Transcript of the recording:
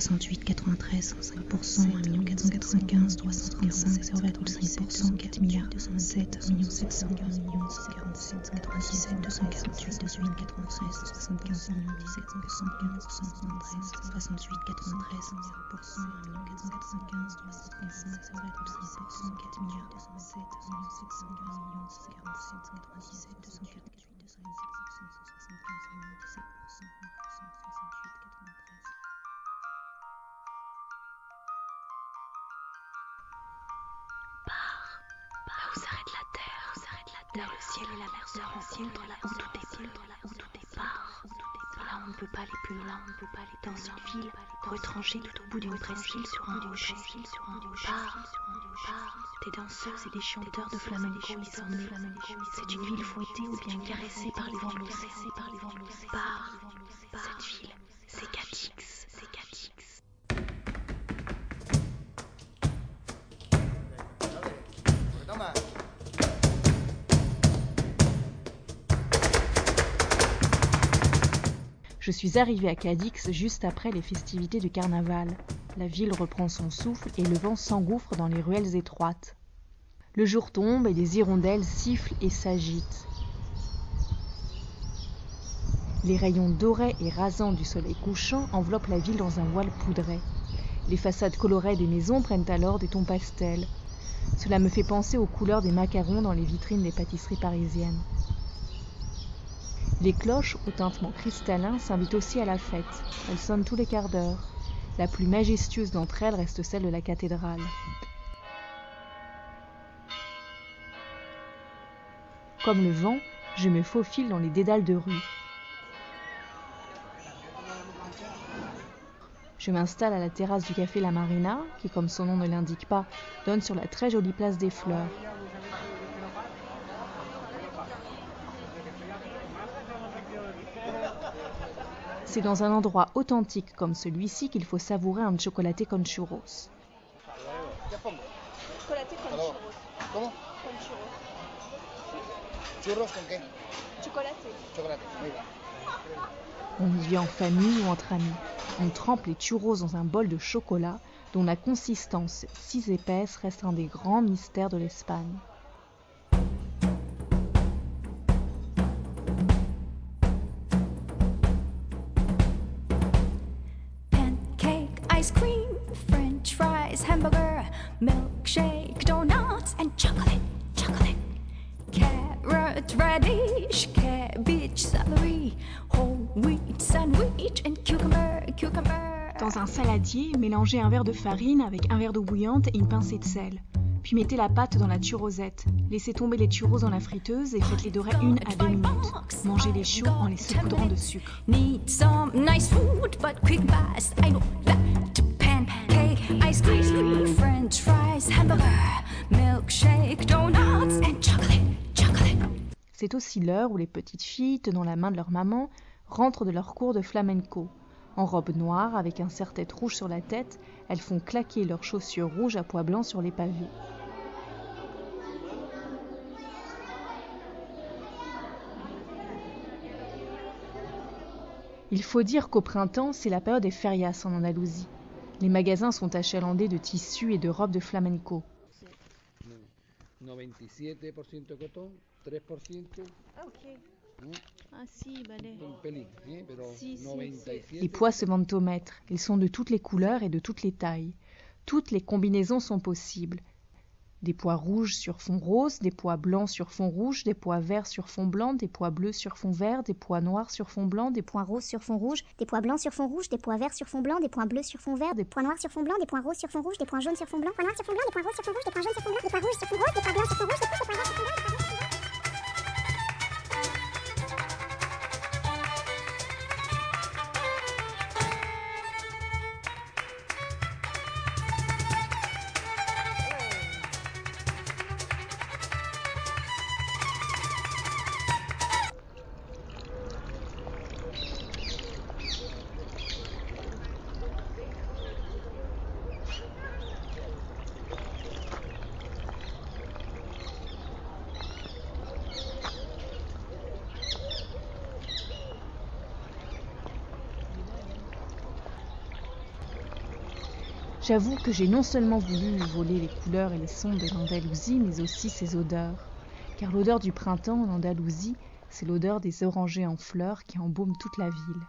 68 93 105% 1 495 335 0,5% 4 milliards 207 millions 700 millions 47 97 248 18 96 75 millions 17 115 73 68 93 1 495 335 0,5% 4 milliards 207 millions 715 millions 47 97 248 terre, le ciel et la mer se rencontrent, là où tout est là où tout est part. Là on ne peut pas aller plus loin, on ne peut pas aller dans une ville retranchée tout au bout d'une presqu'île sur un rocher, sur un rocher. Des danseuses et des chanteurs de flamenco y sont nés. C'est une ville fouettée ou bien caressée par les vents de l'océan, par les vents de l'océan. Je suis arrivée à Cadix juste après les festivités du carnaval. La ville reprend son souffle et le vent s'engouffre dans les ruelles étroites. Le jour tombe et les hirondelles sifflent et s'agitent. Les rayons dorés et rasants du soleil couchant enveloppent la ville dans un voile poudré. Les façades colorées des maisons prennent alors des tons pastels. Cela me fait penser aux couleurs des macarons dans les vitrines des pâtisseries parisiennes. Les cloches, au tintement cristallin, s'invitent aussi à la fête. Elles sonnent tous les quarts d'heure. La plus majestueuse d'entre elles reste celle de la cathédrale. Comme le vent, je me faufile dans les dédales de rue. Je m'installe à la terrasse du café La Marina, qui, comme son nom ne l'indique pas, donne sur la très jolie place des fleurs. C'est dans un endroit authentique comme celui-ci qu'il faut savourer un chocolaté con churros. Chocolaté con churros. ¿Cómo? Con churros. ¿Churros con qué? Chocolaté. Chocolate. Muy bien. On y vit en famille ou entre amis. On trempe les churros dans un bol de chocolat dont la consistance si épaisse reste un des grands mystères de l'Espagne. Ice cream, french fries, hamburger, milkshake, donuts, and chocolate, chocolate. Carrot, radish, cabbage, celery, whole wheat sandwich, and cucumber, cucumber. Dans un saladier, mélangez un verre de farine avec un verre d'eau bouillante et une pincée de sel. Puis mettez la pâte dans la churrosette. Laissez tomber les churros dans la friteuse et faites-les dorer une à deux minutes. Mangez-les chauds en les saupoudrant de sucre. C'est aussi l'heure où les petites filles, tenant la main de leur maman, rentrent de leur cours de flamenco. En robe noire, avec un serre-tête rouge sur la tête, elles font claquer leurs chaussures rouges à pois blancs sur les pavés. Il faut dire qu'au printemps, c'est la période des ferias en Andalousie. Les magasins sont achalandés de tissus et de robes de flamenco. 97% coton, 3% Ah, ok. Ah, si, balai. un pelín, pero Sí, sí, 97. Les pois se vendent au mètre. Ils sont de toutes les couleurs et de toutes les tailles. Toutes les combinaisons sont possibles. Des pois rouges sur fond rose, des pois blancs sur fond rouge, des pois verts sur fond blanc, des pois bleus sur fond vert, des pois noirs sur fond blanc, des pois roses sur fond rouge, des pois blancs sur fond rouge, des pois verts sur fond blanc, des pois bleus sur fond vert, des pois noirs sur fond blanc, des pois roses sur fond rouge, des pois jaunes sur fond blanc, pois noirs sur fond blanc, des pois roses sur fond rouge, des pois jaunes sur fond blanc, des pois rouges sur fond rose, des pois blancs sur fond rouge, des pois verts sur fond blanc, J'avoue que j'ai non seulement voulu voler les couleurs et les sons de l'Andalousie, mais aussi ses odeurs. Car l'odeur du printemps en Andalousie, c'est l'odeur des orangers en fleurs qui embaument toute la ville.